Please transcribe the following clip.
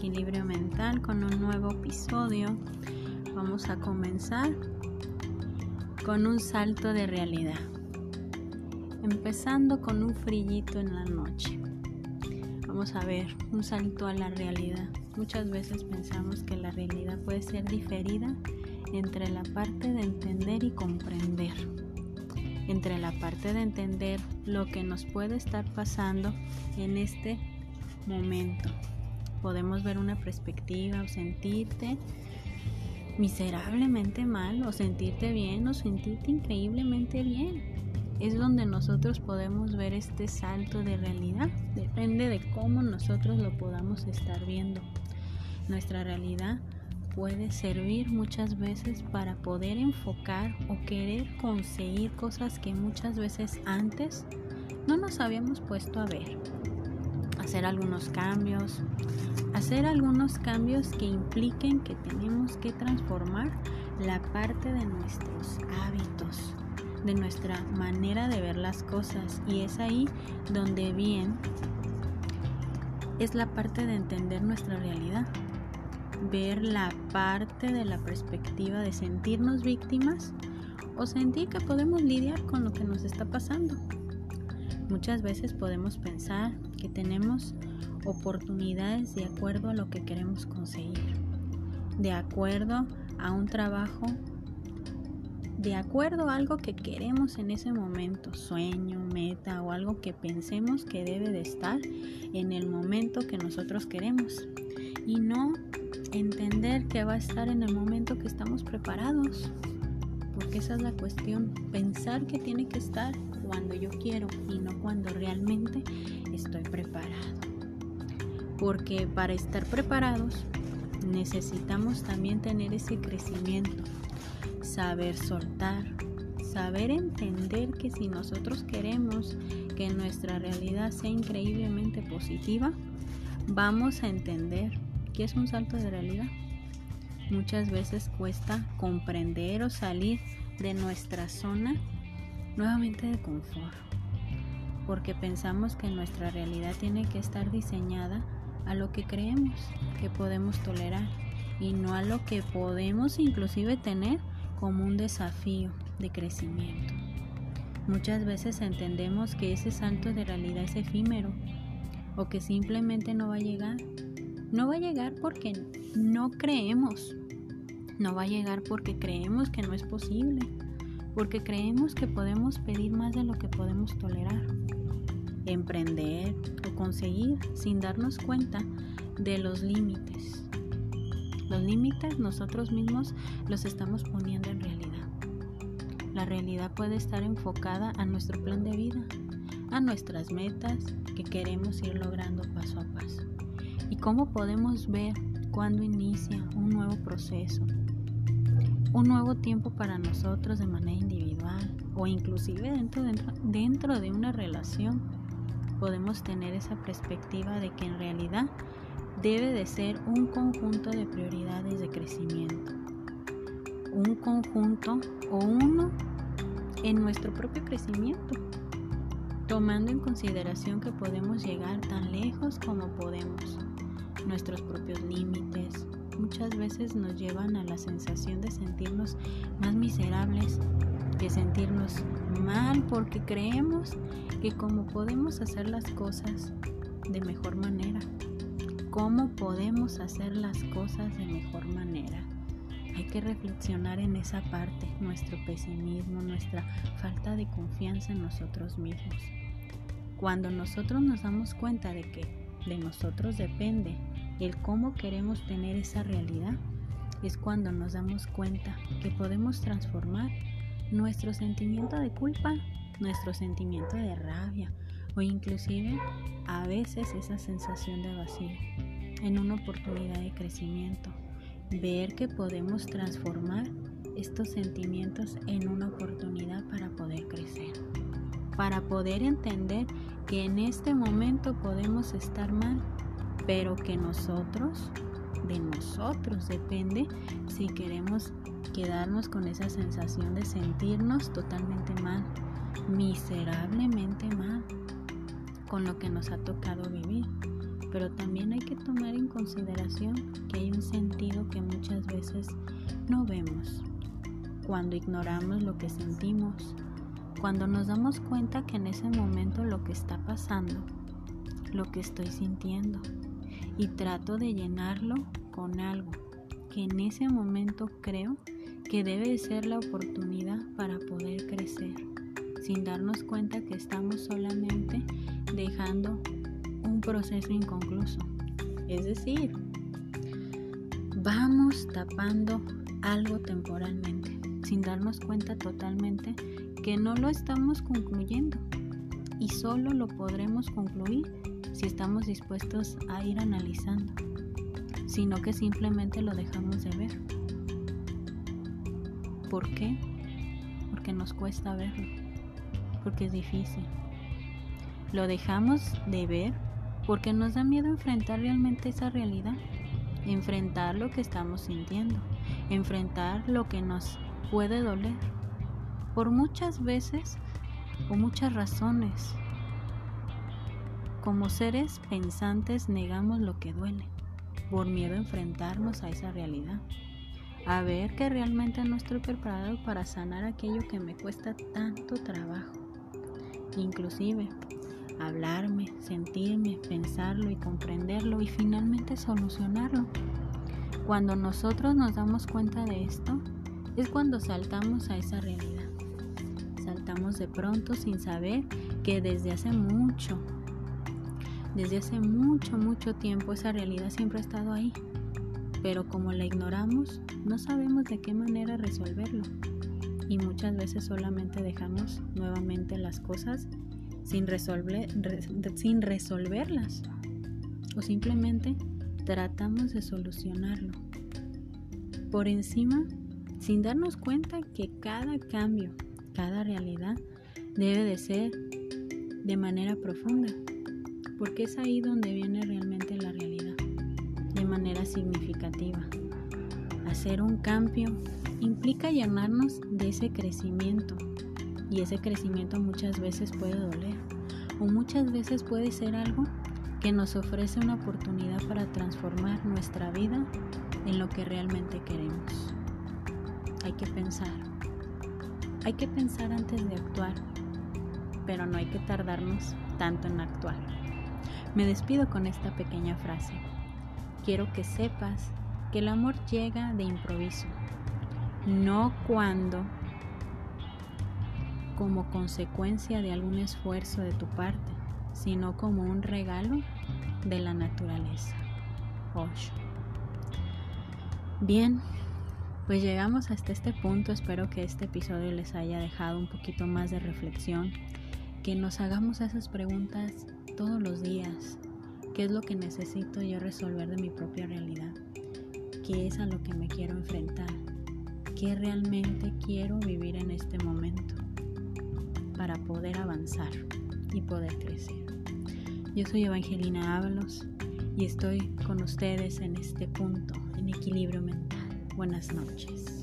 Equilibrio Mental con un nuevo episodio. Vamos a comenzar con un salto de realidad. Empezando con un frillito en la noche. Vamos a ver un salto a la realidad. Muchas veces pensamos que la realidad puede ser diferida entre la parte de entender y comprender. Entre la parte de entender lo que nos puede estar pasando en este momento podemos ver una perspectiva o sentirte miserablemente mal o sentirte bien o sentirte increíblemente bien. Es donde nosotros podemos ver este salto de realidad. Depende de cómo nosotros lo podamos estar viendo. Nuestra realidad puede servir muchas veces para poder enfocar o querer conseguir cosas que muchas veces antes no nos habíamos puesto a ver hacer algunos cambios, hacer algunos cambios que impliquen que tenemos que transformar la parte de nuestros hábitos, de nuestra manera de ver las cosas y es ahí donde bien es la parte de entender nuestra realidad, ver la parte de la perspectiva de sentirnos víctimas o sentir que podemos lidiar con lo que nos está pasando. Muchas veces podemos pensar que tenemos oportunidades de acuerdo a lo que queremos conseguir, de acuerdo a un trabajo, de acuerdo a algo que queremos en ese momento, sueño, meta o algo que pensemos que debe de estar en el momento que nosotros queremos. Y no entender que va a estar en el momento que estamos preparados porque esa es la cuestión, pensar que tiene que estar cuando yo quiero y no cuando realmente estoy preparado. Porque para estar preparados necesitamos también tener ese crecimiento, saber soltar, saber entender que si nosotros queremos que nuestra realidad sea increíblemente positiva, vamos a entender que es un salto de realidad muchas veces cuesta comprender o salir de nuestra zona nuevamente de confort, porque pensamos que nuestra realidad tiene que estar diseñada a lo que creemos que podemos tolerar y no a lo que podemos inclusive tener como un desafío de crecimiento. Muchas veces entendemos que ese salto de realidad es efímero o que simplemente no va a llegar. No va a llegar porque no creemos no va a llegar porque creemos que no es posible, porque creemos que podemos pedir más de lo que podemos tolerar, emprender o conseguir sin darnos cuenta de los límites. Los límites nosotros mismos los estamos poniendo en realidad. La realidad puede estar enfocada a nuestro plan de vida, a nuestras metas que queremos ir logrando paso a paso. ¿Y cómo podemos ver cuándo inicia un nuevo proceso, un nuevo tiempo para nosotros de manera individual o inclusive dentro, dentro, dentro de una relación podemos tener esa perspectiva de que en realidad debe de ser un conjunto de prioridades de crecimiento. Un conjunto o uno en nuestro propio crecimiento, tomando en consideración que podemos llegar tan lejos como podemos, nuestros propios límites, muchas veces nos llevan a la sensación de sentirnos más miserables, de sentirnos mal porque creemos que como podemos hacer las cosas de mejor manera, cómo podemos hacer las cosas de mejor manera. Hay que reflexionar en esa parte, nuestro pesimismo, nuestra falta de confianza en nosotros mismos. Cuando nosotros nos damos cuenta de que de nosotros depende el cómo queremos tener esa realidad, es cuando nos damos cuenta que podemos transformar nuestro sentimiento de culpa, nuestro sentimiento de rabia o inclusive a veces esa sensación de vacío en una oportunidad de crecimiento. Ver que podemos transformar estos sentimientos en una oportunidad para poder crecer. Para poder entender que en este momento podemos estar mal pero que nosotros, de nosotros depende si queremos quedarnos con esa sensación de sentirnos totalmente mal, miserablemente mal, con lo que nos ha tocado vivir. pero también hay que tomar en consideración que hay un sentido que muchas veces no vemos. Cuando ignoramos lo que sentimos, cuando nos damos cuenta que en ese momento lo que está pasando, lo que estoy sintiendo, y trato de llenarlo con algo que en ese momento creo que debe ser la oportunidad para poder crecer, sin darnos cuenta que estamos solamente dejando un proceso inconcluso. Es decir, vamos tapando algo temporalmente, sin darnos cuenta totalmente que no lo estamos concluyendo y solo lo podremos concluir si estamos dispuestos a ir analizando, sino que simplemente lo dejamos de ver. ¿Por qué? Porque nos cuesta verlo, porque es difícil. Lo dejamos de ver porque nos da miedo enfrentar realmente esa realidad, enfrentar lo que estamos sintiendo, enfrentar lo que nos puede doler. Por muchas veces o muchas razones, como seres pensantes negamos lo que duele, por miedo a enfrentarnos a esa realidad a ver que realmente no estoy preparado para sanar aquello que me cuesta tanto trabajo. Inclusive, hablarme, sentirme, pensarlo y comprenderlo y finalmente solucionarlo. Cuando nosotros nos damos cuenta de esto, es cuando saltamos a esa realidad. Saltamos de pronto sin saber que desde hace mucho, desde hace mucho, mucho tiempo esa realidad siempre ha estado ahí pero como la ignoramos, no sabemos de qué manera resolverlo. Y muchas veces solamente dejamos nuevamente las cosas sin, resolver, sin resolverlas. O simplemente tratamos de solucionarlo. Por encima, sin darnos cuenta que cada cambio, cada realidad debe de ser de manera profunda. Porque es ahí donde viene realmente la realidad manera significativa. Hacer un cambio implica llenarnos de ese crecimiento y ese crecimiento muchas veces puede doler o muchas veces puede ser algo que nos ofrece una oportunidad para transformar nuestra vida en lo que realmente queremos. Hay que pensar. Hay que pensar antes de actuar, pero no hay que tardarnos tanto en actuar. Me despido con esta pequeña frase quiero que sepas que el amor llega de improviso, no cuando como consecuencia de algún esfuerzo de tu parte, sino como un regalo de la naturaleza. Osho. Bien, pues llegamos hasta este punto. Espero que este episodio les haya dejado un poquito más de reflexión, que nos hagamos esas preguntas todos los días, qué es lo que necesito yo resolver de mi propia realidad, qué es a lo que me quiero enfrentar, qué realmente quiero vivir en este momento para poder avanzar y poder crecer. Yo soy Evangelina Ábalos y estoy con ustedes en este punto, en equilibrio mental. Buenas noches.